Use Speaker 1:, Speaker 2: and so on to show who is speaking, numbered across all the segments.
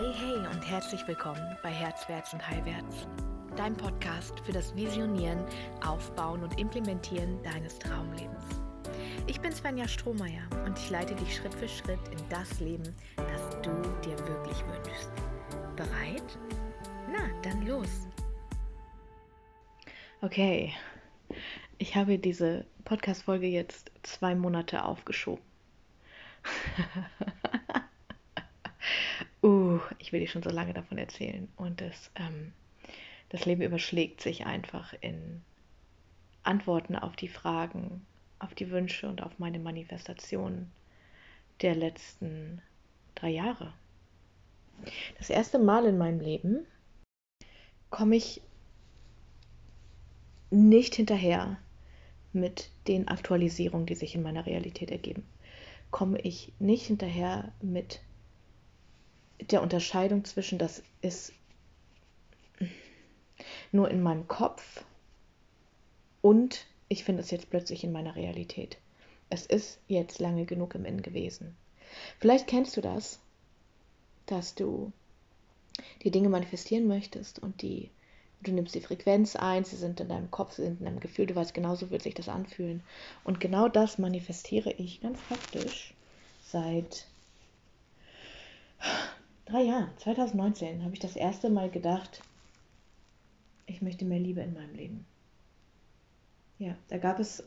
Speaker 1: Hey, hey und herzlich willkommen bei Herzwärts und Heilwärts, dein Podcast für das Visionieren, Aufbauen und Implementieren deines Traumlebens. Ich bin Svenja Strohmeier und ich leite dich Schritt für Schritt in das Leben, das du dir wirklich wünschst. Bereit? Na, dann los! Okay, ich habe diese Podcast-Folge jetzt zwei Monate aufgeschoben. ich will dir schon so lange davon erzählen. Und das, ähm, das Leben überschlägt sich einfach in Antworten auf die Fragen, auf die Wünsche und auf meine Manifestationen der letzten drei Jahre. Das erste Mal in meinem Leben komme ich nicht hinterher mit den Aktualisierungen, die sich in meiner Realität ergeben. Komme ich nicht hinterher mit der Unterscheidung zwischen, das ist nur in meinem Kopf und ich finde es jetzt plötzlich in meiner Realität. Es ist jetzt lange genug im Innen gewesen. Vielleicht kennst du das, dass du die Dinge manifestieren möchtest und die du nimmst die Frequenz ein, sie sind in deinem Kopf, sie sind in deinem Gefühl, du weißt genauso wird sich das anfühlen. Und genau das manifestiere ich ganz praktisch seit drei Jahren. 2019 habe ich das erste Mal gedacht, ich möchte mehr Liebe in meinem Leben. Ja, da gab es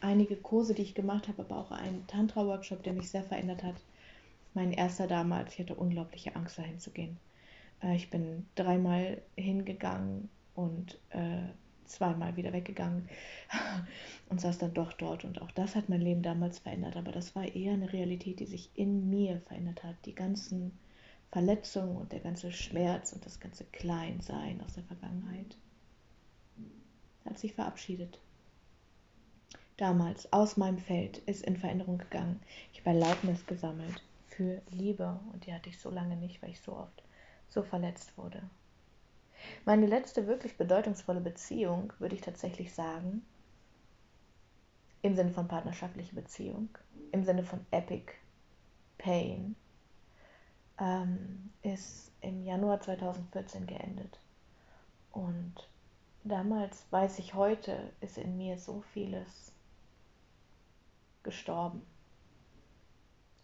Speaker 1: einige Kurse, die ich gemacht habe, aber auch einen Tantra-Workshop, der mich sehr verändert hat. Mein erster damals, ich hatte unglaubliche Angst, dahin zu gehen. Äh, ich bin dreimal hingegangen und äh, zweimal wieder weggegangen und saß dann doch dort. Und auch das hat mein Leben damals verändert. Aber das war eher eine Realität, die sich in mir verändert hat. Die ganzen Verletzungen und der ganze Schmerz und das ganze Kleinsein aus der Vergangenheit hat sich verabschiedet. Damals aus meinem Feld ist in Veränderung gegangen. Ich habe Erlaubnis gesammelt für Liebe und die hatte ich so lange nicht, weil ich so oft so verletzt wurde. Meine letzte wirklich bedeutungsvolle Beziehung, würde ich tatsächlich sagen, im Sinne von partnerschaftliche Beziehung, im Sinne von Epic Pain, ähm, ist im Januar 2014 geendet. Und damals, weiß ich heute, ist in mir so vieles gestorben.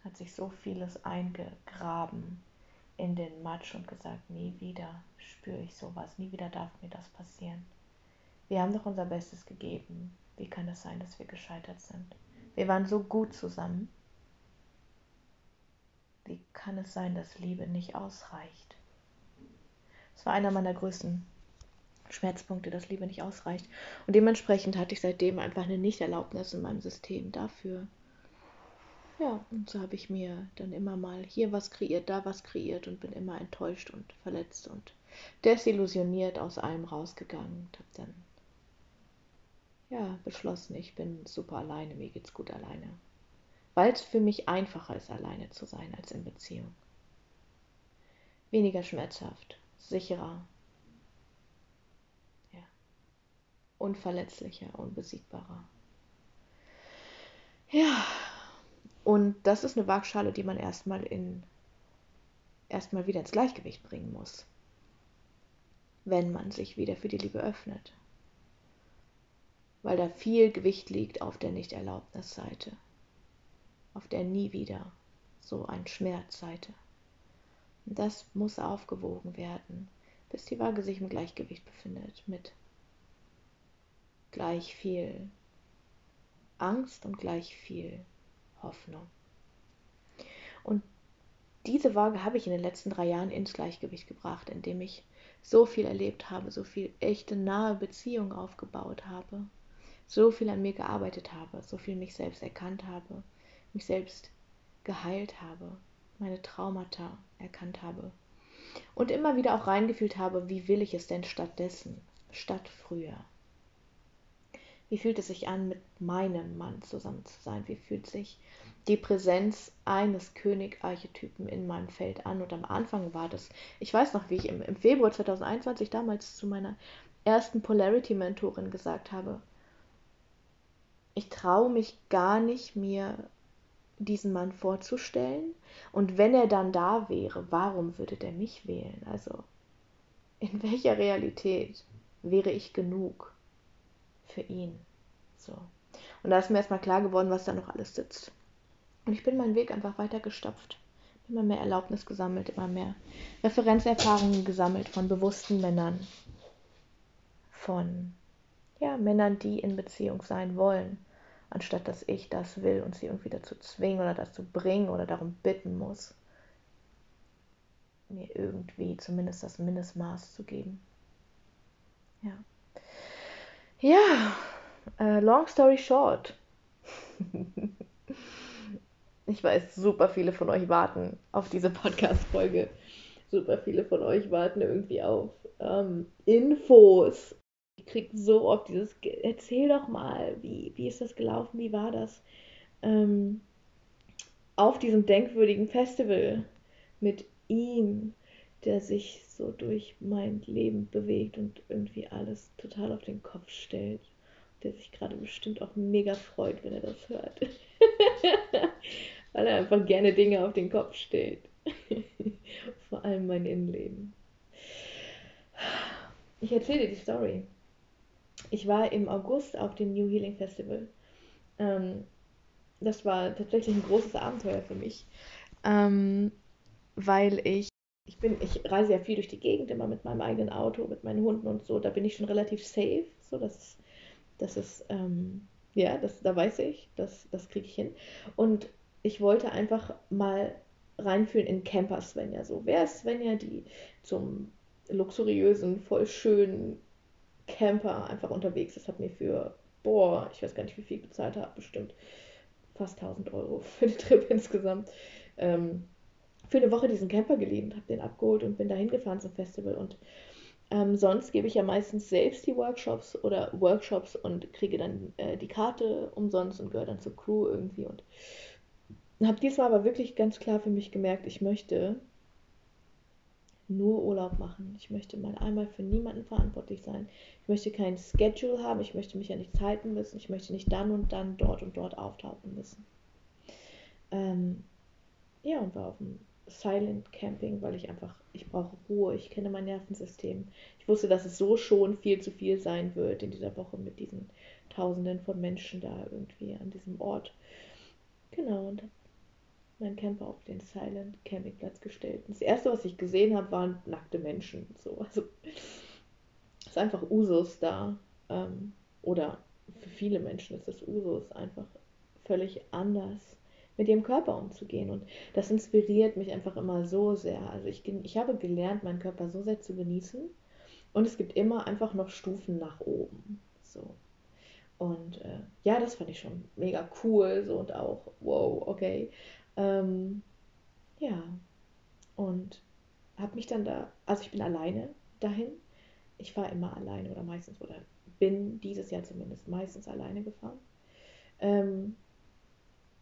Speaker 1: Hat sich so vieles eingegraben in den Matsch und gesagt, nie wieder spüre ich sowas, nie wieder darf mir das passieren. Wir haben doch unser Bestes gegeben. Wie kann es sein, dass wir gescheitert sind? Wir waren so gut zusammen. Wie kann es sein, dass Liebe nicht ausreicht? Es war einer meiner größten Schmerzpunkte, dass Liebe nicht ausreicht. Und dementsprechend hatte ich seitdem einfach eine Nichterlaubnis in meinem System dafür, ja, und so habe ich mir dann immer mal hier was kreiert, da was kreiert und bin immer enttäuscht und verletzt und desillusioniert aus allem rausgegangen und habe dann ja beschlossen, ich bin super alleine, mir geht's gut alleine. Weil es für mich einfacher ist, alleine zu sein als in Beziehung. Weniger schmerzhaft, sicherer, ja, unverletzlicher, unbesiegbarer. Ja, und das ist eine Waagschale, die man erstmal in erstmal wieder ins Gleichgewicht bringen muss, wenn man sich wieder für die Liebe öffnet. Weil da viel Gewicht liegt auf der Nicht-Erlaubnis-Seite, auf der nie wieder so ein Schmerzseite. Und das muss aufgewogen werden, bis die Waage sich im Gleichgewicht befindet mit gleich viel Angst und gleich viel Hoffnung. Und diese Waage habe ich in den letzten drei Jahren ins Gleichgewicht gebracht, indem ich so viel erlebt habe, so viel echte nahe Beziehung aufgebaut habe, so viel an mir gearbeitet habe, so viel mich selbst erkannt habe, mich selbst geheilt habe, meine Traumata erkannt habe und immer wieder auch reingefühlt habe, wie will ich es denn stattdessen, statt früher. Wie fühlt es sich an, mit meinem Mann zusammen zu sein? Wie fühlt sich die Präsenz eines König-Archetypen in meinem Feld an? Und am Anfang war das, ich weiß noch, wie ich im, Februar 2021 damals zu meiner ersten Polarity-Mentorin gesagt habe, ich traue mich gar nicht, mir diesen Mann vorzustellen. Und wenn er dann da wäre, warum würde der mich wählen? Also, in welcher Realität wäre ich genug für ihn? So. Und da ist mir erstmal klar geworden, was da noch alles sitzt. Und ich bin meinen Weg einfach weiter gestopft. Immer mehr Erlaubnis gesammelt, immer mehr Referenzerfahrungen gesammelt von bewussten Männern. Von ja, Männern, die in Beziehung sein wollen, anstatt dass ich das will und sie irgendwie dazu zwingen oder dazu bringen oder darum bitten muss, mir irgendwie zumindest das Mindestmaß zu geben. Ja. Ja, uh, long story short. ich weiß, super viele von euch warten auf diese Podcast-Folge. Super viele von euch warten irgendwie auf ähm, Infos. Ich kriege so oft dieses, erzähl doch mal, wie, wie ist das gelaufen, wie war das? Ähm, auf diesem denkwürdigen Festival mit ihm, der sich so durch mein Leben bewegt und irgendwie alles total auf den Kopf stellt. Der sich gerade bestimmt auch mega freut, wenn er das hört. Weil er einfach gerne Dinge auf den Kopf stellt. Vor allem mein Innenleben. Ich erzähle dir die Story. Ich war im August auf dem New Healing Festival. Ähm, das war tatsächlich ein großes Abenteuer für mich, ähm, weil ich ich bin, ich reise ja viel durch die Gegend, immer mit meinem eigenen Auto, mit meinen Hunden und so. Da bin ich schon relativ safe. So, das, das ist, ähm, ja, das, da weiß ich, das, das kriege ich hin. Und ich wollte einfach mal reinfühlen in Camper Svenja. So, wer ist Svenja, die zum luxuriösen, voll schönen Camper einfach unterwegs ist? Hat mir für, boah, ich weiß gar nicht, wie viel ich bezahlt habe, bestimmt fast 1000 Euro für den Trip insgesamt. Ähm, für eine Woche diesen Camper geliehen, habe den abgeholt und bin dahin gefahren zum Festival. Und ähm, sonst gebe ich ja meistens selbst die Workshops oder Workshops und kriege dann äh, die Karte umsonst und gehöre dann zur Crew irgendwie. Und habe diesmal aber wirklich ganz klar für mich gemerkt, ich möchte nur Urlaub machen. Ich möchte mal einmal für niemanden verantwortlich sein. Ich möchte kein Schedule haben. Ich möchte mich ja nicht halten müssen. Ich möchte nicht dann und dann dort und dort auftauchen müssen. Ähm, ja, und war auf dem Silent Camping, weil ich einfach, ich brauche Ruhe, ich kenne mein Nervensystem. Ich wusste, dass es so schon viel zu viel sein wird in dieser Woche mit diesen Tausenden von Menschen da irgendwie an diesem Ort. Genau, und meinen Camper auf den Silent Campingplatz gestellt. Und das erste, was ich gesehen habe, waren nackte Menschen. So, also ist einfach Usus da. Ähm, oder für viele Menschen ist es Usus einfach völlig anders mit ihrem Körper umzugehen. Und das inspiriert mich einfach immer so sehr. Also ich, ich habe gelernt, meinen Körper so sehr zu genießen. Und es gibt immer einfach noch Stufen nach oben. So. Und äh, ja, das fand ich schon mega cool. So und auch, wow, okay. Ähm, ja. Und habe mich dann da, also ich bin alleine dahin. Ich war immer alleine oder meistens, oder bin dieses Jahr zumindest meistens alleine gefahren. Ähm,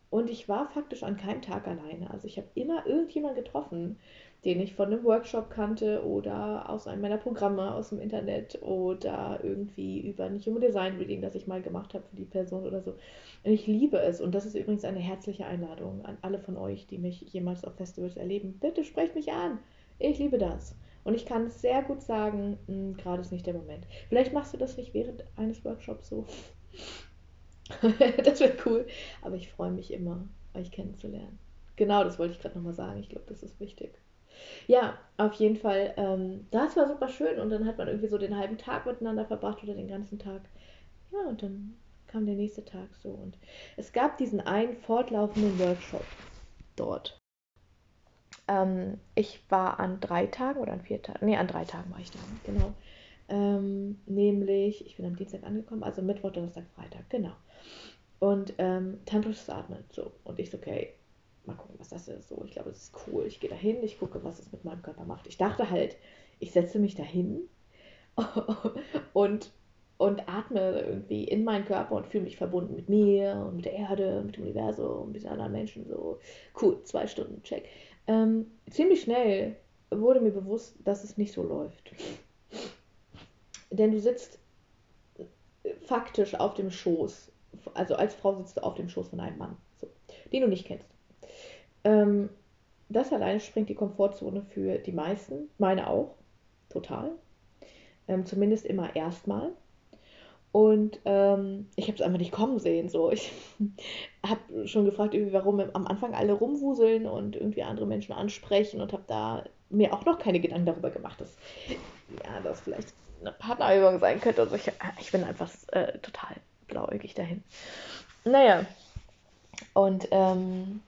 Speaker 1: und ich war faktisch an keinem Tag alleine. Also ich habe immer irgendjemanden getroffen, den ich von einem Workshop kannte oder aus einem meiner Programme aus dem Internet oder irgendwie über ein Human Design Reading, das ich mal gemacht habe für die Person oder so. Und ich liebe es. Und das ist übrigens eine herzliche Einladung an alle von euch, die mich jemals auf Festivals erleben. Bitte sprecht mich an. Ich liebe das. Und ich kann sehr gut sagen, hm, gerade ist nicht der Moment. Vielleicht machst du das nicht während eines Workshops so. das wäre cool. Aber ich freue mich immer, euch kennenzulernen. Genau, das wollte ich gerade nochmal sagen. Ich glaube, das ist wichtig. Ja, auf jeden Fall. Ähm, das war super schön und dann hat man irgendwie so den halben Tag miteinander verbracht oder den ganzen Tag. Ja, und dann kam der nächste Tag so. Und es gab diesen einen fortlaufenden Workshop dort. Ähm, ich war an drei Tagen oder an vier Tagen, nee, an drei Tagen war ich da, genau. Ähm, nämlich, ich bin am Dienstag angekommen, also Mittwoch, Donnerstag, Freitag, genau. Und ähm, tantrisches Atmen, so. Und ich so, okay, mal gucken, was das ist. So, ich glaube, das ist cool. Ich gehe da hin, ich gucke, was es mit meinem Körper macht. Ich dachte halt, ich setze mich da hin und, und atme irgendwie in meinen Körper und fühle mich verbunden mit mir und mit der Erde, mit dem Universum, mit den anderen Menschen. So, cool, zwei Stunden, check. Ähm, ziemlich schnell wurde mir bewusst, dass es nicht so läuft. Denn du sitzt faktisch auf dem Schoß, also als Frau sitzt du auf dem Schoß von einem Mann, so, den du nicht kennst. Ähm, das alleine springt die Komfortzone für die meisten, meine auch, total. Ähm, zumindest immer erstmal. Und ähm, ich habe es einfach nicht kommen sehen. So. Ich habe schon gefragt, warum am Anfang alle rumwuseln und irgendwie andere Menschen ansprechen und habe da mir auch noch keine Gedanken darüber gemacht, dass ja, das vielleicht eine Partnerübung sein könnte. Also ich, ich bin einfach äh, total blauäugig dahin. Naja, und ähm,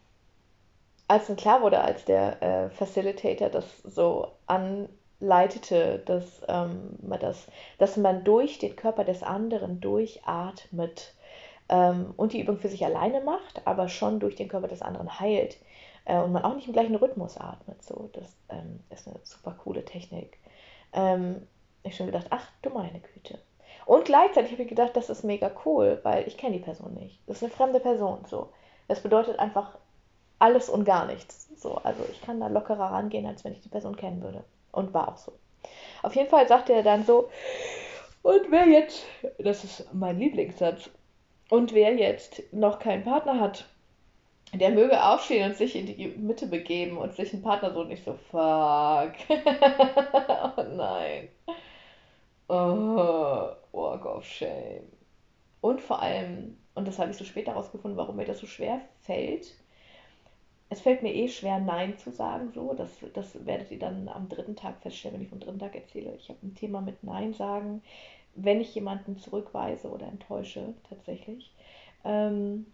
Speaker 1: als dann klar wurde, als der äh, Facilitator das so anleitete, dass, ähm, man das, dass man durch den Körper des anderen durchatmet ähm, und die Übung für sich alleine macht, aber schon durch den Körper des anderen heilt äh, und man auch nicht im gleichen Rhythmus atmet. So, das ähm, ist eine super coole Technik. Ähm, ich schon gedacht, ach du meine Güte. Und gleichzeitig habe ich gedacht, das ist mega cool, weil ich kenne die Person nicht. Das ist eine fremde Person. So. Das bedeutet einfach alles und gar nichts. So, also ich kann da lockerer rangehen, als wenn ich die Person kennen würde. Und war auch so. Auf jeden Fall sagte er dann so, und wer jetzt, das ist mein Lieblingssatz, und wer jetzt noch keinen Partner hat, der möge aufstehen und sich in die Mitte begeben und sich einen Partner so nicht so, fuck. oh nein. Oh, walk of shame. Und vor allem, und das habe ich so später herausgefunden, warum mir das so schwer fällt. Es fällt mir eh schwer, Nein zu sagen, so. Das, das werdet ihr dann am dritten Tag feststellen, wenn ich vom dritten Tag erzähle. Ich habe ein Thema mit Nein sagen, wenn ich jemanden zurückweise oder enttäusche, tatsächlich. Ähm,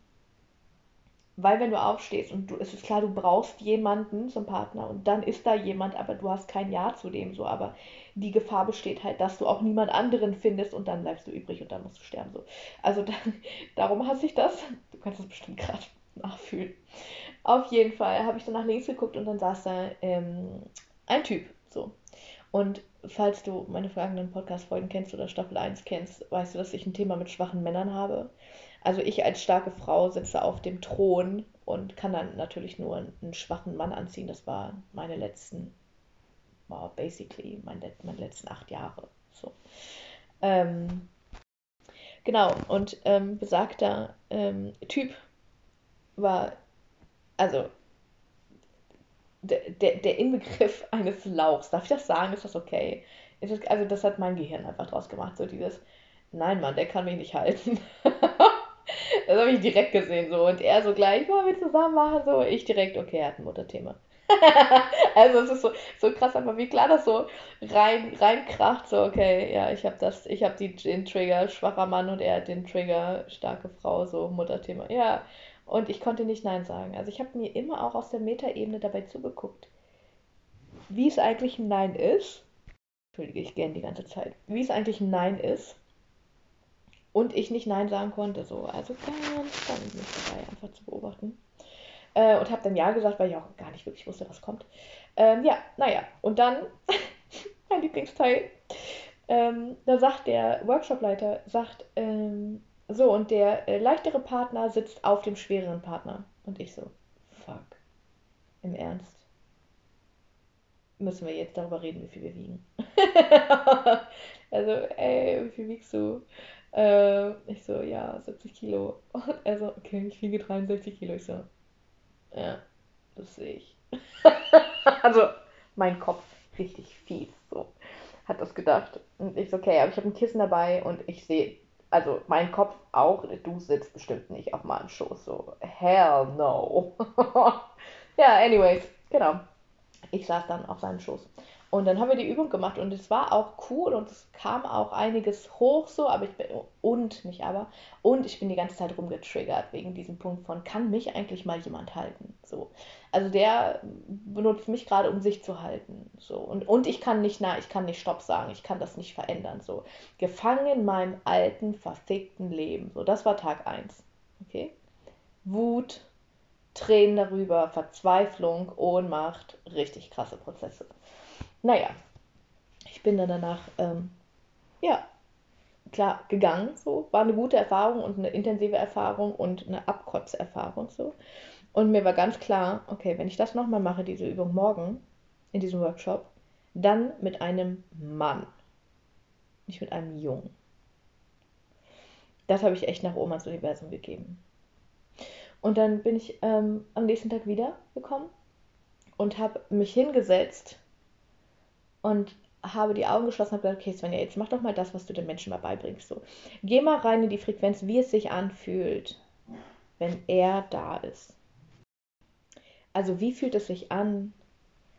Speaker 1: weil wenn du aufstehst und du, es ist klar, du brauchst jemanden zum Partner und dann ist da jemand, aber du hast kein Ja zu dem so, aber die Gefahr besteht halt, dass du auch niemand anderen findest und dann bleibst du übrig und dann musst du sterben so. Also dann, darum hasse ich das. Du kannst das bestimmt gerade nachfühlen. Auf jeden Fall habe ich dann nach links geguckt und dann saß da ähm, ein Typ so. Und falls du meine vergangenen Podcast-Folgen kennst oder Staffel 1 kennst, weißt du, dass ich ein Thema mit schwachen Männern habe. Also ich als starke Frau sitze auf dem Thron und kann dann natürlich nur einen schwachen Mann anziehen. Das waren meine letzten, wow, basically meine, meine letzten acht Jahre. So. Ähm, genau, und ähm, besagter ähm, Typ war, also der, der, der Inbegriff eines Lauchs. Darf ich das sagen? Ist das okay? Ist das, also das hat mein Gehirn einfach draus gemacht, so dieses, nein Mann, der kann mich nicht halten. Das habe ich direkt gesehen so. Und er so gleich, wollen wir zusammen machen? So, ich direkt, okay, er hat ein Mutterthema. also es ist so, so krass, aber wie klar das so rein, reinkracht, so, okay, ja, ich habe das, ich habe den Trigger schwacher Mann und er hat den Trigger starke Frau, so Mutterthema. Ja, und ich konnte nicht Nein sagen. Also ich habe mir immer auch aus der Metaebene dabei zugeguckt, wie es eigentlich ein Nein ist. Entschuldige, ich gern die ganze Zeit. Wie es eigentlich ein Nein ist und ich nicht Nein sagen konnte. So. Also ganz spannend, mich dabei einfach zu beobachten. Äh, und habe dann Ja gesagt, weil ich auch gar nicht wirklich wusste, was kommt. Ähm, ja, naja, und dann, mein Lieblingsteil, ähm, da sagt der Workshopleiter, sagt, ähm, so, und der äh, leichtere Partner sitzt auf dem schwereren Partner. Und ich so, fuck, im Ernst? Müssen wir jetzt darüber reden, wie viel wir wiegen? also, ey, wie viel wiegst du? Äh, ich so, ja, 70 Kilo. Und er so, okay, ich wiege 63 Kilo. Ich so, ja, das sehe ich. also, mein Kopf richtig fies, so. Hat das gedacht. Und ich so, okay, aber ich habe ein Kissen dabei und ich sehe, also mein Kopf auch, du sitzt bestimmt nicht auf meinem Schoß, so, hell no. ja, anyways, genau. Ich saß dann auf seinem Schoß. Und dann haben wir die Übung gemacht und es war auch cool und es kam auch einiges hoch so, aber ich bin, und, nicht aber, und ich bin die ganze Zeit rumgetriggert wegen diesem Punkt von, kann mich eigentlich mal jemand halten? So. Also der benutzt mich gerade, um sich zu halten. So. Und, und ich kann nicht, na, ich kann nicht Stopp sagen, ich kann das nicht verändern. So. Gefangen in meinem alten, verfickten Leben. So, das war Tag 1. Okay? Wut, Tränen darüber, Verzweiflung, Ohnmacht, richtig krasse Prozesse. Naja, ich bin dann danach, ähm, ja, klar, gegangen, so. War eine gute Erfahrung und eine intensive Erfahrung und eine Abkotzerfahrung, so. Und mir war ganz klar, okay, wenn ich das nochmal mache, diese Übung morgen, in diesem Workshop, dann mit einem Mann. Nicht mit einem Jungen. Das habe ich echt nach Omas Universum gegeben. Und dann bin ich ähm, am nächsten Tag wiedergekommen und habe mich hingesetzt und habe die Augen geschlossen und habe gesagt, okay, Svenja, jetzt mach doch mal das, was du den Menschen mal beibringst. So, geh mal rein in die Frequenz, wie es sich anfühlt, wenn er da ist. Also wie fühlt es sich an,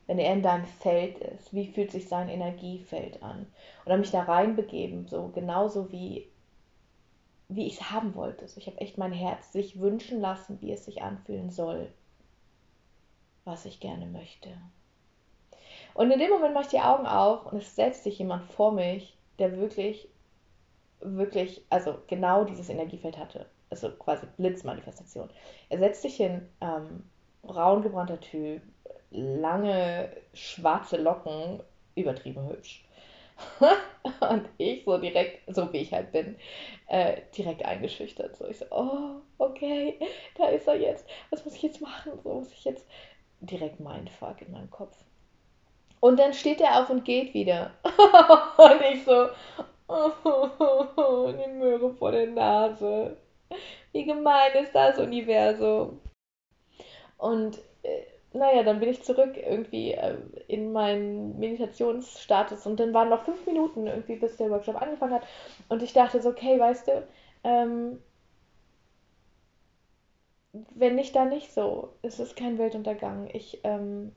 Speaker 1: wenn er in deinem Feld ist? Wie fühlt sich sein Energiefeld an? Und habe mich da reinbegeben, so genauso wie, wie ich es haben wollte. So, ich habe echt mein Herz sich wünschen lassen, wie es sich anfühlen soll, was ich gerne möchte. Und in dem Moment mache ich die Augen auf und es setzt sich jemand vor mich, der wirklich, wirklich, also genau dieses Energiefeld hatte. Also quasi Blitzmanifestation. Er setzt sich hin, ähm, braun gebrannter Typ, lange schwarze Locken, übertrieben hübsch. und ich so direkt, so wie ich halt bin, äh, direkt eingeschüchtert. So, ich so, oh, okay, da ist er jetzt. Was muss ich jetzt machen? So muss ich jetzt direkt Mindfuck in meinem Kopf. Und dann steht er auf und geht wieder. und ich so, oh, die Möhre vor der Nase. Wie gemein ist das Universum? Und äh, naja, dann bin ich zurück irgendwie äh, in meinen Meditationsstatus und dann waren noch fünf Minuten irgendwie, bis der Workshop angefangen hat. Und ich dachte so, okay, weißt du, ähm, wenn nicht, dann nicht so. Es ist kein Weltuntergang. Ich, ähm,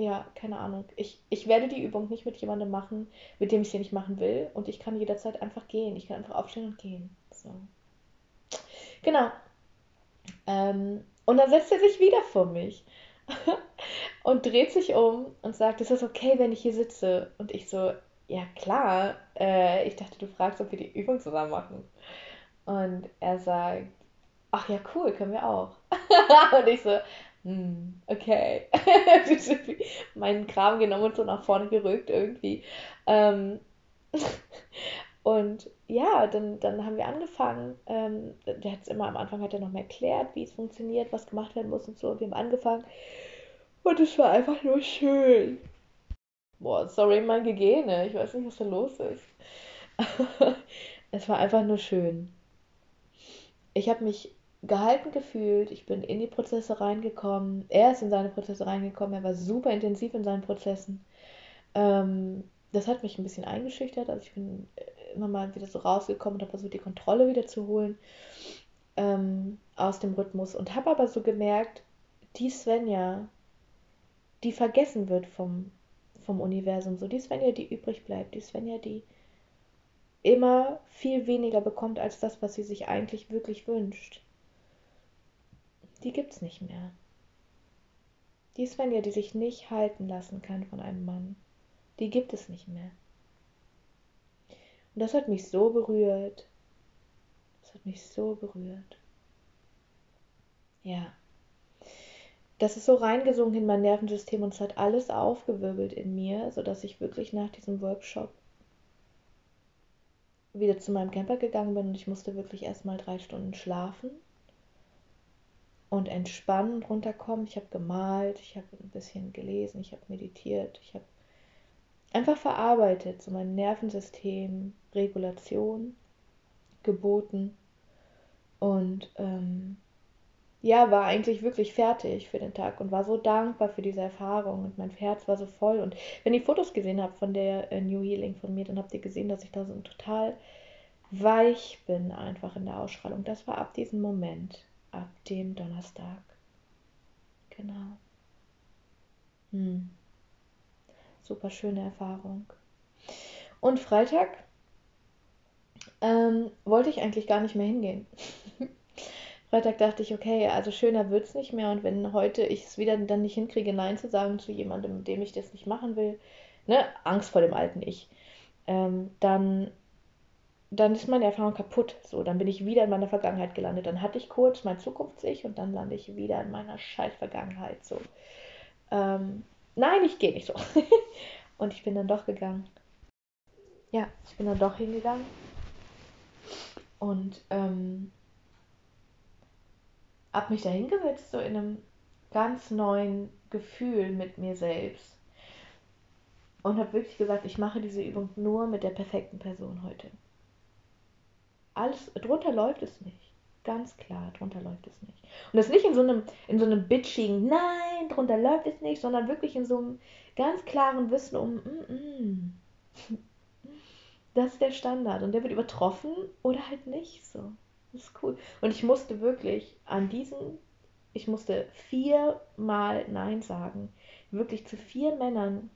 Speaker 1: ja, keine Ahnung. Ich, ich werde die Übung nicht mit jemandem machen, mit dem ich sie nicht machen will. Und ich kann jederzeit einfach gehen. Ich kann einfach aufstehen und gehen. So. Genau. Ähm, und dann setzt er sich wieder vor mich und dreht sich um und sagt, ist das okay, wenn ich hier sitze? Und ich so, ja klar. Äh, ich dachte, du fragst, ob wir die Übung zusammen machen. Und er sagt, ach ja, cool, können wir auch. und ich so, hm, okay. meinen Kram genommen und so nach vorne gerückt irgendwie. Ähm, und ja, dann, dann haben wir angefangen. Ähm, der hat es immer am Anfang hat er noch mal erklärt, wie es funktioniert, was gemacht werden muss und so. Und wir haben angefangen. Und es war einfach nur schön. Boah, sorry, mein Gegene. Ich weiß nicht, was da los ist. es war einfach nur schön. Ich habe mich gehalten gefühlt, ich bin in die Prozesse reingekommen, er ist in seine Prozesse reingekommen, er war super intensiv in seinen Prozessen. Ähm, das hat mich ein bisschen eingeschüchtert, also ich bin äh, immer mal wieder so rausgekommen und habe versucht, die Kontrolle wieder zu holen ähm, aus dem Rhythmus. Und habe aber so gemerkt, die Svenja, die vergessen wird vom, vom Universum, so die Svenja, die übrig bleibt, die Svenja, die immer viel weniger bekommt als das, was sie sich eigentlich wirklich wünscht die gibt's nicht mehr. Die Svenja, die sich nicht halten lassen kann von einem Mann, die gibt es nicht mehr. Und das hat mich so berührt. Das hat mich so berührt. Ja. Das ist so reingesungen in mein Nervensystem und es hat alles aufgewirbelt in mir, sodass ich wirklich nach diesem Workshop wieder zu meinem Camper gegangen bin und ich musste wirklich erstmal drei Stunden schlafen und entspannen und runterkommen. Ich habe gemalt, ich habe ein bisschen gelesen, ich habe meditiert, ich habe einfach verarbeitet, so mein Nervensystem, Regulation geboten und ähm, ja, war eigentlich wirklich fertig für den Tag und war so dankbar für diese Erfahrung und mein Herz war so voll. Und wenn ihr Fotos gesehen habt von der äh, New Healing von mir, dann habt ihr gesehen, dass ich da so total weich bin einfach in der Ausstrahlung. Das war ab diesem Moment ab dem Donnerstag. Genau. Hm. Super schöne Erfahrung. Und Freitag ähm, wollte ich eigentlich gar nicht mehr hingehen. Freitag dachte ich, okay, also schöner wird es nicht mehr. Und wenn heute ich es wieder dann nicht hinkriege, Nein zu sagen zu jemandem, mit dem ich das nicht machen will, ne, Angst vor dem alten Ich, ähm, dann dann ist meine Erfahrung kaputt. So, dann bin ich wieder in meiner Vergangenheit gelandet. Dann hatte ich kurz mein Zukunfts-Ich und dann lande ich wieder in meiner scheiß Vergangenheit. So. Ähm, nein, ich gehe nicht so. und ich bin dann doch gegangen. Ja, ich bin dann doch hingegangen. Und ähm, habe mich da hingesetzt, so in einem ganz neuen Gefühl mit mir selbst. Und habe wirklich gesagt, ich mache diese Übung nur mit der perfekten Person heute alles drunter läuft es nicht. Ganz klar, drunter läuft es nicht. Und das nicht in so einem, in so einem bitchigen, nein, drunter läuft es nicht, sondern wirklich in so einem ganz klaren Wissen um, mm, mm. das ist der Standard und der wird übertroffen oder halt nicht so. Das ist cool. Und ich musste wirklich an diesen, ich musste viermal Nein sagen. Wirklich zu vier Männern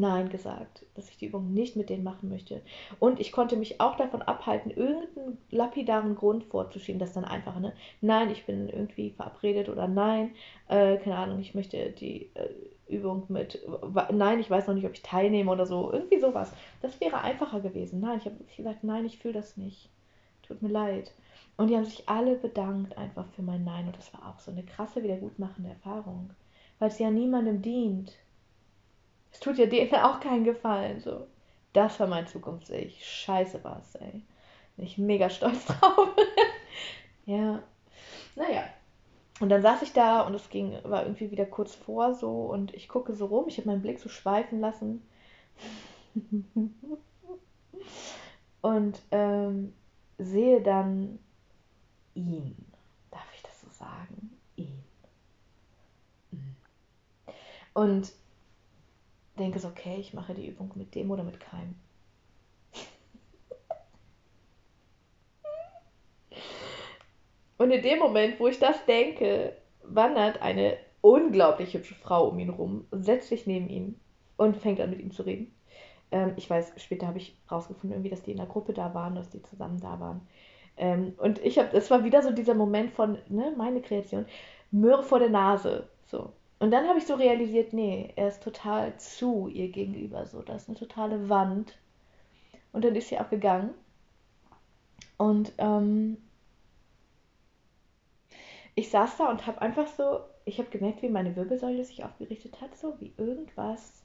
Speaker 1: Nein gesagt, dass ich die Übung nicht mit denen machen möchte. Und ich konnte mich auch davon abhalten, irgendeinen lapidaren Grund vorzuschieben, das dann einfach, ne? Nein, ich bin irgendwie verabredet oder nein, äh, keine Ahnung, ich möchte die äh, Übung mit, nein, ich weiß noch nicht, ob ich teilnehme oder so, irgendwie sowas. Das wäre einfacher gewesen. Nein, ich habe gesagt, nein, ich fühle das nicht. Tut mir leid. Und die haben sich alle bedankt einfach für mein Nein. Und das war auch so eine krasse wiedergutmachende Erfahrung. Weil es ja niemandem dient. Tut ja denen auch keinen Gefallen. So. Das war mein Zukunftseich. Scheiße war es, ey. Bin ich mega stolz drauf. ja. Naja. Und dann saß ich da und es ging, war irgendwie wieder kurz vor so und ich gucke so rum, ich habe meinen Blick so schweifen lassen. und ähm, sehe dann ihn. Darf ich das so sagen? Ihn. Mhm. Und denke so, okay, ich mache die Übung mit dem oder mit keinem. Und in dem Moment, wo ich das denke, wandert eine unglaublich hübsche Frau um ihn rum, setzt sich neben ihn und fängt an mit ihm zu reden. Ähm, ich weiß, später habe ich rausgefunden, irgendwie, dass die in der Gruppe da waren, dass die zusammen da waren. Ähm, und ich habe, es war wieder so dieser Moment von, ne, meine Kreation, Möhre vor der Nase. So. Und dann habe ich so realisiert, nee, er ist total zu ihr gegenüber. So, da ist eine totale Wand. Und dann ist sie auch gegangen. Und ähm, ich saß da und habe einfach so, ich habe gemerkt, wie meine Wirbelsäule sich aufgerichtet hat, so wie irgendwas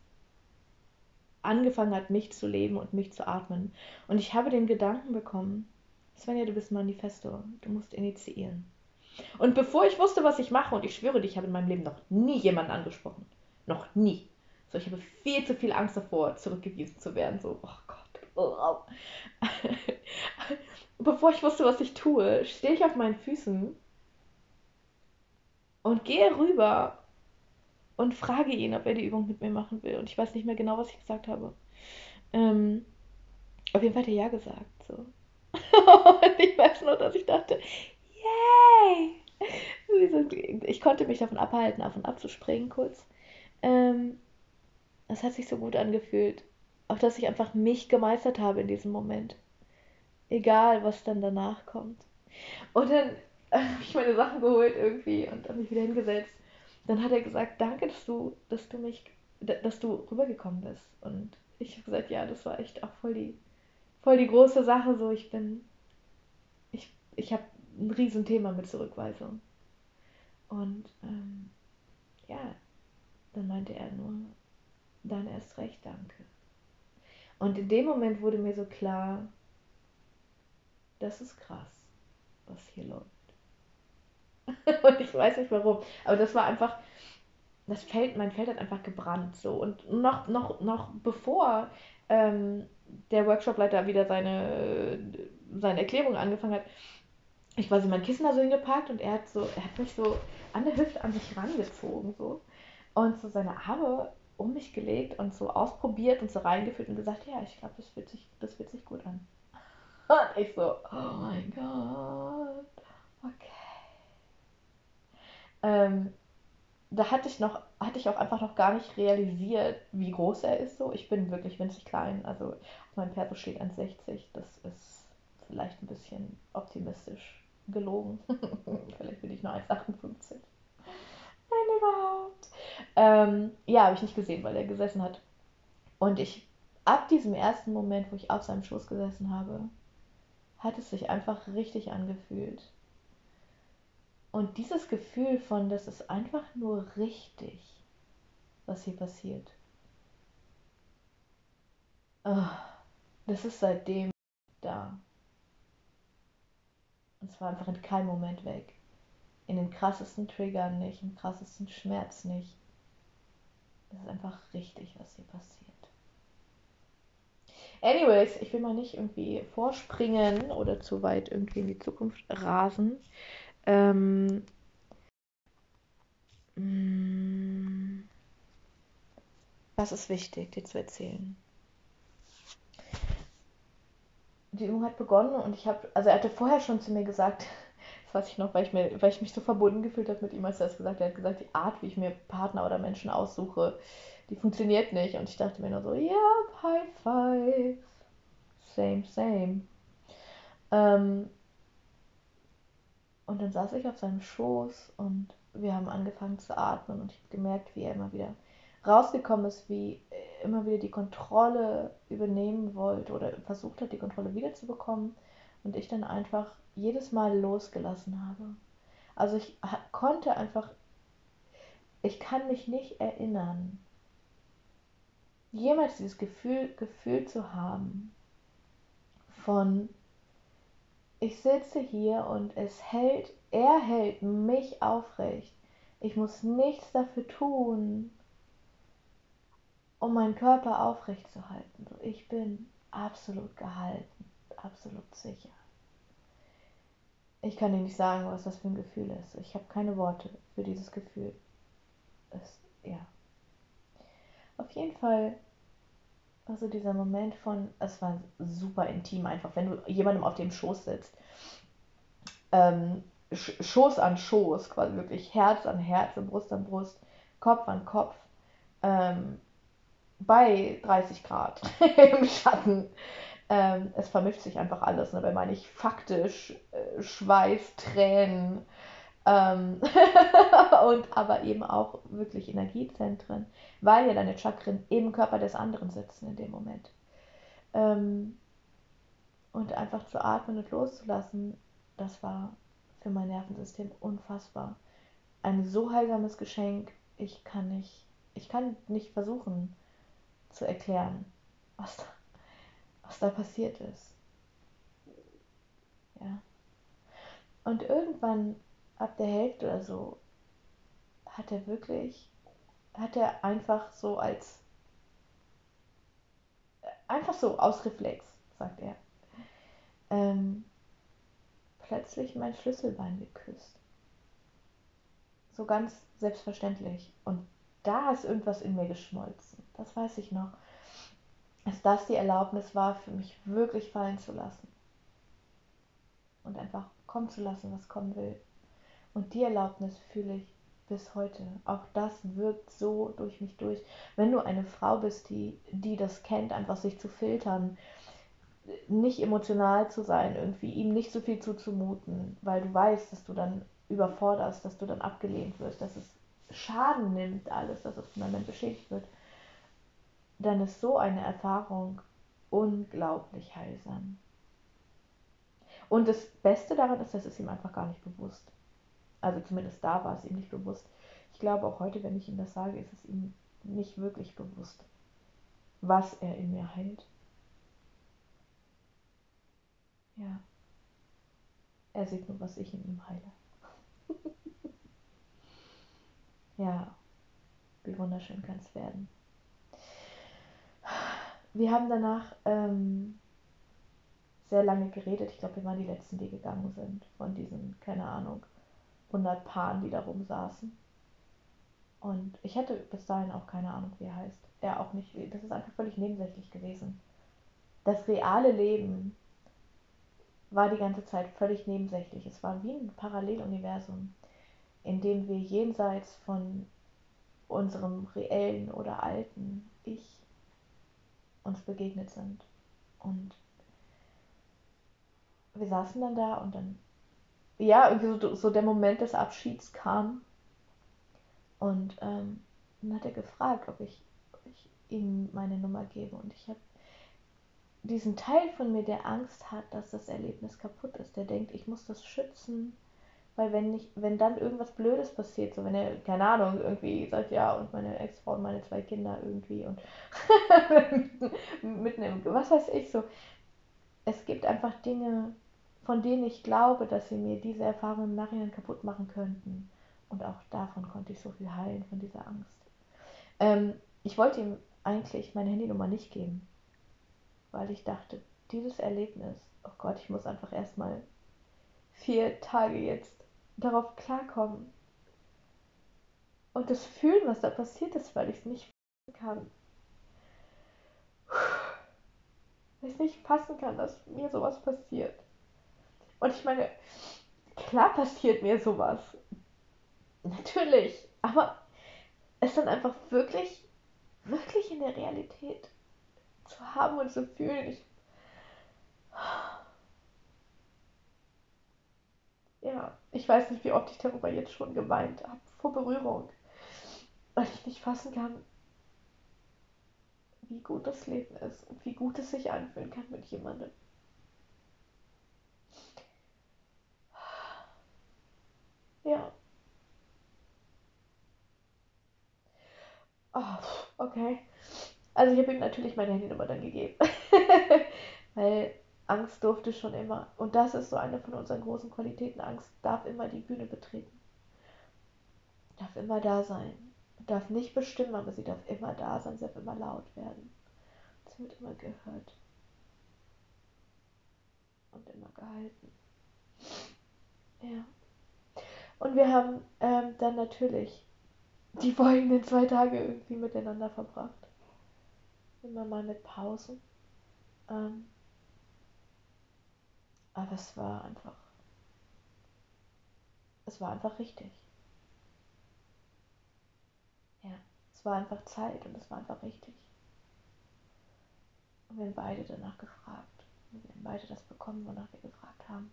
Speaker 1: angefangen hat, mich zu leben und mich zu atmen. Und ich habe den Gedanken bekommen, Svenja, du bist Manifesto, du musst initiieren. Und bevor ich wusste, was ich mache, und ich schwöre dir, ich habe in meinem Leben noch nie jemanden angesprochen. Noch nie. So, ich habe viel zu viel Angst davor, zurückgewiesen zu werden. So, oh Gott. Bevor ich wusste, was ich tue, stehe ich auf meinen Füßen und gehe rüber und frage ihn, ob er die Übung mit mir machen will. Und ich weiß nicht mehr genau, was ich gesagt habe. Ähm, auf jeden Fall hat er ja gesagt. So. und ich weiß nur, dass ich dachte, yay! Ich konnte mich davon abhalten, auf und ab zu springen kurz. Ähm, das hat sich so gut angefühlt. Auch dass ich einfach mich gemeistert habe in diesem Moment. Egal, was dann danach kommt. Und dann habe ich meine Sachen geholt irgendwie und habe mich wieder hingesetzt. Dann hat er gesagt, danke, dass du, dass du mich, dass du rübergekommen bist. Und ich habe gesagt, ja, das war echt auch voll die, voll die große Sache. So, ich bin, ich, ich habe ein Riesenthema mit Zurückweisung. Und ähm, ja, dann meinte er nur, dann erst recht, danke. Und in dem Moment wurde mir so klar, das ist krass, was hier läuft. und ich weiß nicht warum. Aber das war einfach, das Feld, mein Feld hat einfach gebrannt. So. Und noch, noch, noch bevor ähm, der Workshopleiter wieder seine, seine Erklärung angefangen hat, ich quasi mein Kissen da so hingepackt und er hat so, er hat mich so an der Hüfte an sich rangezogen so und so seine Arme um mich gelegt und so ausprobiert und so reingeführt und gesagt, ja, ich glaube, das fühlt sich, das fühlt sich gut an. Und ich so, oh mein Gott, okay ähm, da hatte ich noch, hatte ich auch einfach noch gar nicht realisiert, wie groß er ist. So, ich bin wirklich winzig klein. Also mein Perso steht 1,60. Das ist vielleicht ein bisschen optimistisch gelogen. vielleicht bin ich nur 1,58. Wenn überhaupt. Ähm, ja, habe ich nicht gesehen, weil er gesessen hat. Und ich, ab diesem ersten Moment, wo ich auf seinem Schoß gesessen habe, hat es sich einfach richtig angefühlt. Und dieses Gefühl von, das ist einfach nur richtig, was hier passiert. Oh, das ist seitdem da. Und zwar einfach in keinem Moment weg. In den krassesten Triggern nicht, im krassesten Schmerz nicht. Es ist einfach richtig, was hier passiert. Anyways, ich will mal nicht irgendwie vorspringen oder zu weit irgendwie in die Zukunft rasen. Ähm, mm, was ist wichtig, dir zu erzählen? Die Übung hat begonnen und ich habe, also er hatte vorher schon zu mir gesagt, das weiß ich noch, weil ich, mir, weil ich mich so verbunden gefühlt habe mit ihm, als er das gesagt hat. Er hat gesagt, die Art, wie ich mir Partner oder Menschen aussuche, die funktioniert nicht. Und ich dachte mir nur so, ja, yep, High Five. Same, same. Ähm, und dann saß ich auf seinem Schoß und wir haben angefangen zu atmen und ich habe gemerkt, wie er immer wieder rausgekommen ist, wie immer wieder die Kontrolle übernehmen wollte oder versucht hat, die Kontrolle wiederzubekommen und ich dann einfach jedes Mal losgelassen habe. Also ich konnte einfach, ich kann mich nicht erinnern, jemals dieses Gefühl, Gefühl zu haben von, ich sitze hier und es hält, er hält mich aufrecht. Ich muss nichts dafür tun, um meinen Körper aufrecht zu halten. Ich bin absolut gehalten, absolut sicher. Ich kann dir nicht sagen, was das für ein Gefühl ist. Ich habe keine Worte für dieses Gefühl. Es, ja. Auf jeden Fall also dieser Moment von, es war super intim einfach, wenn du jemandem auf dem Schoß sitzt. Ähm, Schoß an Schoß, quasi wirklich Herz an Herz, Brust an Brust, Kopf an Kopf. Ähm, bei 30 Grad im Schatten. Ähm, es vermischt sich einfach alles. Ne? Meine ich faktisch äh, Schweiß, Tränen, ähm und aber eben auch wirklich Energiezentren, weil ja deine Chakren im Körper des anderen sitzen in dem Moment. Ähm und einfach zu atmen und loszulassen, das war für mein Nervensystem unfassbar. Ein so heilsames Geschenk, ich kann nicht, ich kann nicht versuchen zu erklären, was da, was da passiert ist. Ja. Und irgendwann ab der Hälfte oder so hat er wirklich, hat er einfach so als, einfach so aus Reflex, sagt er, ähm, plötzlich mein Schlüsselbein geküsst. So ganz selbstverständlich. Und da ist irgendwas in mir geschmolzen. Das weiß ich noch. Dass das die Erlaubnis war, für mich wirklich fallen zu lassen. Und einfach kommen zu lassen, was kommen will. Und die Erlaubnis fühle ich bis heute. Auch das wirkt so durch mich durch. Wenn du eine Frau bist, die, die das kennt, einfach sich zu filtern, nicht emotional zu sein, irgendwie ihm nicht so viel zuzumuten, weil du weißt, dass du dann überforderst, dass du dann abgelehnt wirst, dass es Schaden nimmt, alles, dass von einem beschädigt wird, dann ist so eine Erfahrung unglaublich heilsam. Und das Beste daran ist, dass es ihm einfach gar nicht bewusst. Also zumindest da war es ihm nicht bewusst. Ich glaube auch heute, wenn ich ihm das sage, ist es ihm nicht wirklich bewusst, was er in mir heilt. Ja. Er sieht nur, was ich in ihm heile. ja, wie wunderschön kann es werden. Wir haben danach ähm, sehr lange geredet. Ich glaube, wir waren die Letzten, die gegangen sind von diesen, keine Ahnung, 100 Paaren, die da rumsaßen. Und ich hatte bis dahin auch keine Ahnung, wie er heißt. Er auch nicht. Das ist einfach völlig nebensächlich gewesen. Das reale Leben war die ganze Zeit völlig nebensächlich. Es war wie ein Paralleluniversum, in dem wir jenseits von unserem reellen oder alten Ich uns begegnet sind. Und wir saßen dann da und dann ja, irgendwie so, so der Moment des Abschieds kam. Und ähm, dann hat er gefragt, ob ich, ob ich ihm meine Nummer gebe. Und ich habe diesen Teil von mir, der Angst hat, dass das Erlebnis kaputt ist, der denkt, ich muss das schützen. Weil wenn nicht, wenn dann irgendwas Blödes passiert, so wenn er, keine Ahnung, irgendwie sagt, ja, und meine Ex-Frau und meine zwei Kinder irgendwie und mitnehmen, was weiß ich so. Es gibt einfach Dinge, von denen ich glaube, dass sie mir diese Erfahrung im Nachhinein kaputt machen könnten. Und auch davon konnte ich so viel heilen, von dieser Angst. Ähm, ich wollte ihm eigentlich meine Handynummer nicht geben. weil ich dachte, dieses Erlebnis, oh Gott, ich muss einfach erstmal vier Tage jetzt darauf klarkommen. Und das Fühlen, was da passiert ist, weil ich es nicht kann. Weil ich es nicht fassen kann, dass mir sowas passiert. Und ich meine, klar passiert mir sowas. Natürlich. Aber es dann einfach wirklich, wirklich in der Realität zu haben und zu fühlen. Ich, ja, ich weiß nicht, wie oft ich darüber jetzt schon geweint habe, vor Berührung. Weil ich nicht fassen kann, wie gut das Leben ist und wie gut es sich anfühlen kann mit jemandem. Ja. Oh, okay. Also ich habe ihm natürlich meine Handynummer dann gegeben. Weil Angst durfte schon immer. Und das ist so eine von unseren großen Qualitäten. Angst darf immer die Bühne betreten. Darf immer da sein. Darf nicht bestimmen, aber sie darf immer da sein. Sie darf immer laut werden. Sie wird immer gehört. Und immer gehalten. Ja. Und wir haben ähm, dann natürlich die folgenden zwei Tage irgendwie miteinander verbracht. Immer mal mit Pausen. Ähm, aber es war einfach. Es war einfach richtig. Ja, es war einfach Zeit und es war einfach richtig. Und wir haben beide danach gefragt. Und wir haben beide das bekommen, wonach wir gefragt haben.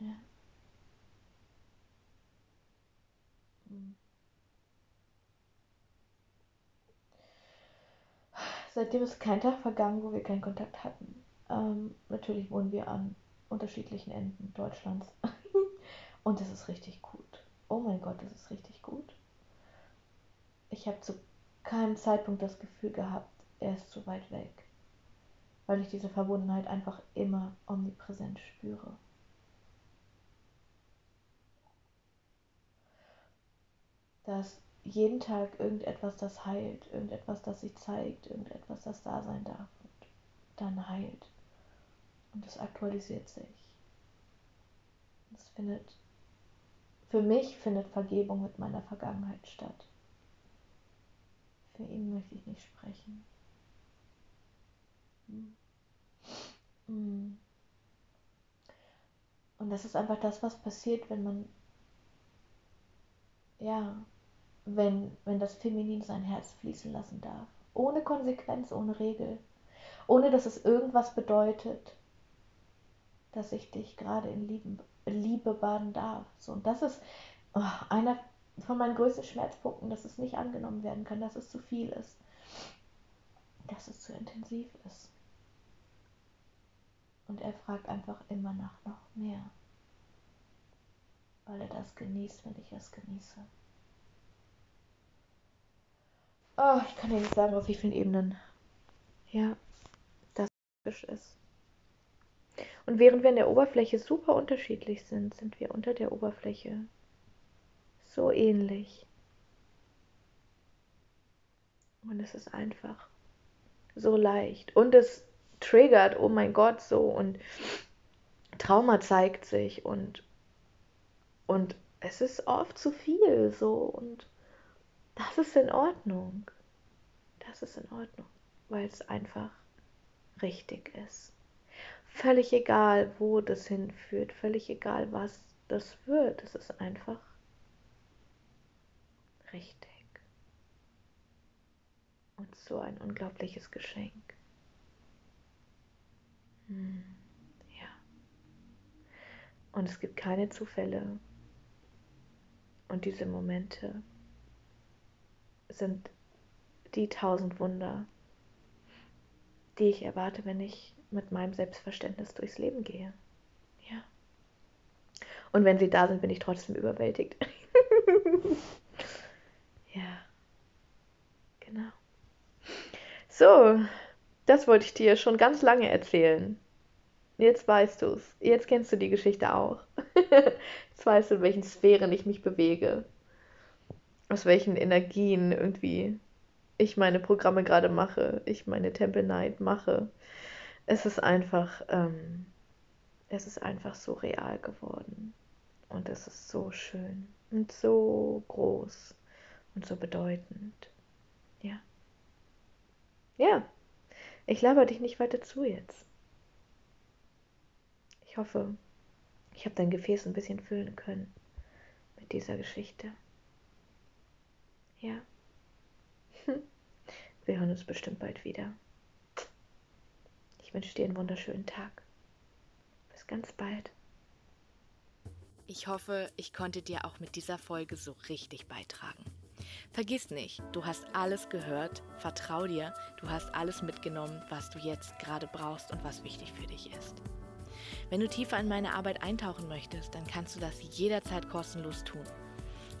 Speaker 1: Ja. Hm. Seitdem ist kein Tag vergangen, wo wir keinen Kontakt hatten. Ähm, natürlich wohnen wir an unterschiedlichen Enden Deutschlands. Und es ist richtig gut. Oh mein Gott, das ist richtig gut. Ich habe zu keinem Zeitpunkt das Gefühl gehabt, er ist zu weit weg. Weil ich diese Verbundenheit einfach immer omnipräsent spüre. Dass jeden Tag irgendetwas, das heilt, irgendetwas, das sich zeigt, irgendetwas, das da sein darf dann heilt. Und es aktualisiert sich. Es findet, für mich findet Vergebung mit meiner Vergangenheit statt. Für ihn möchte ich nicht sprechen. Hm. Und das ist einfach das, was passiert, wenn man, ja, wenn, wenn das Feminin sein Herz fließen lassen darf. Ohne Konsequenz, ohne Regel. Ohne dass es irgendwas bedeutet, dass ich dich gerade in Liebe baden darf. So, und das ist oh, einer von meinen größten Schmerzpunkten, dass es nicht angenommen werden kann, dass es zu viel ist. Dass es zu intensiv ist. Und er fragt einfach immer nach noch mehr. Weil er das genießt, wenn ich es genieße. Oh, ich kann dir nicht sagen, auf wie vielen Ebenen. Ja, ist. Und während wir in der Oberfläche super unterschiedlich sind, sind wir unter der Oberfläche so ähnlich. Und es ist einfach so leicht. Und es triggert, oh mein Gott, so und Trauma zeigt sich und, und es ist oft zu viel so und das ist in Ordnung. Das ist in Ordnung, weil es einfach richtig ist. Völlig egal, wo das hinführt, völlig egal, was das wird, es ist einfach richtig. Und so ein unglaubliches Geschenk. Hm, ja. Und es gibt keine Zufälle. Und diese Momente sind die tausend Wunder, die ich erwarte, wenn ich mit meinem Selbstverständnis durchs Leben gehe. Ja. Und wenn sie da sind, bin ich trotzdem überwältigt. ja. Genau. So, das wollte ich dir schon ganz lange erzählen. Jetzt weißt du es. Jetzt kennst du die Geschichte auch. Jetzt weißt du, in welchen Sphären ich mich bewege. Aus welchen Energien irgendwie ich meine Programme gerade mache, ich meine Temple Night mache. Es ist einfach, ähm, es ist einfach so real geworden. Und es ist so schön und so groß und so bedeutend. Ja. Ja. Ich laber dich nicht weiter zu jetzt. Ich hoffe, ich habe dein Gefäß ein bisschen füllen können mit dieser Geschichte. Ja. Wir hören uns bestimmt bald wieder. Ich wünsche dir einen wunderschönen Tag. Bis ganz bald.
Speaker 2: Ich hoffe, ich konnte dir auch mit dieser Folge so richtig beitragen. Vergiss nicht, du hast alles gehört, vertrau dir, du hast alles mitgenommen, was du jetzt gerade brauchst und was wichtig für dich ist. Wenn du tiefer in meine Arbeit eintauchen möchtest, dann kannst du das jederzeit kostenlos tun.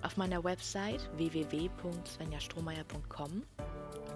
Speaker 2: Auf meiner Website www.svenjastrohmeier.com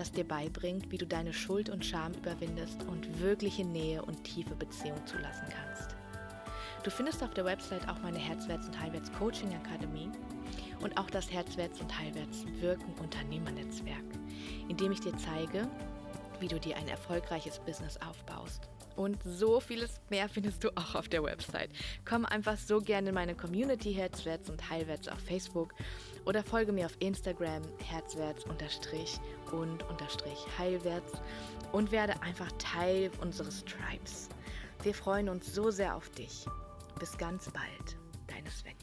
Speaker 2: das dir beibringt, wie du deine Schuld und Scham überwindest und wirkliche Nähe und tiefe Beziehung zulassen kannst. Du findest auf der Website auch meine Herzwärts- und Heilwärts Coaching Akademie und auch das Herzwärts- und Heilwärts Wirken Unternehmernetzwerk, in dem ich dir zeige, wie du dir ein erfolgreiches Business aufbaust. Und so vieles mehr findest du auch auf der Website. Komm einfach so gerne in meine Community Herzwärts und Heilwärts auf Facebook oder folge mir auf Instagram herzwärts und heilwärts und werde einfach Teil unseres Tribes. Wir freuen uns so sehr auf dich. Bis ganz bald, deine Sven.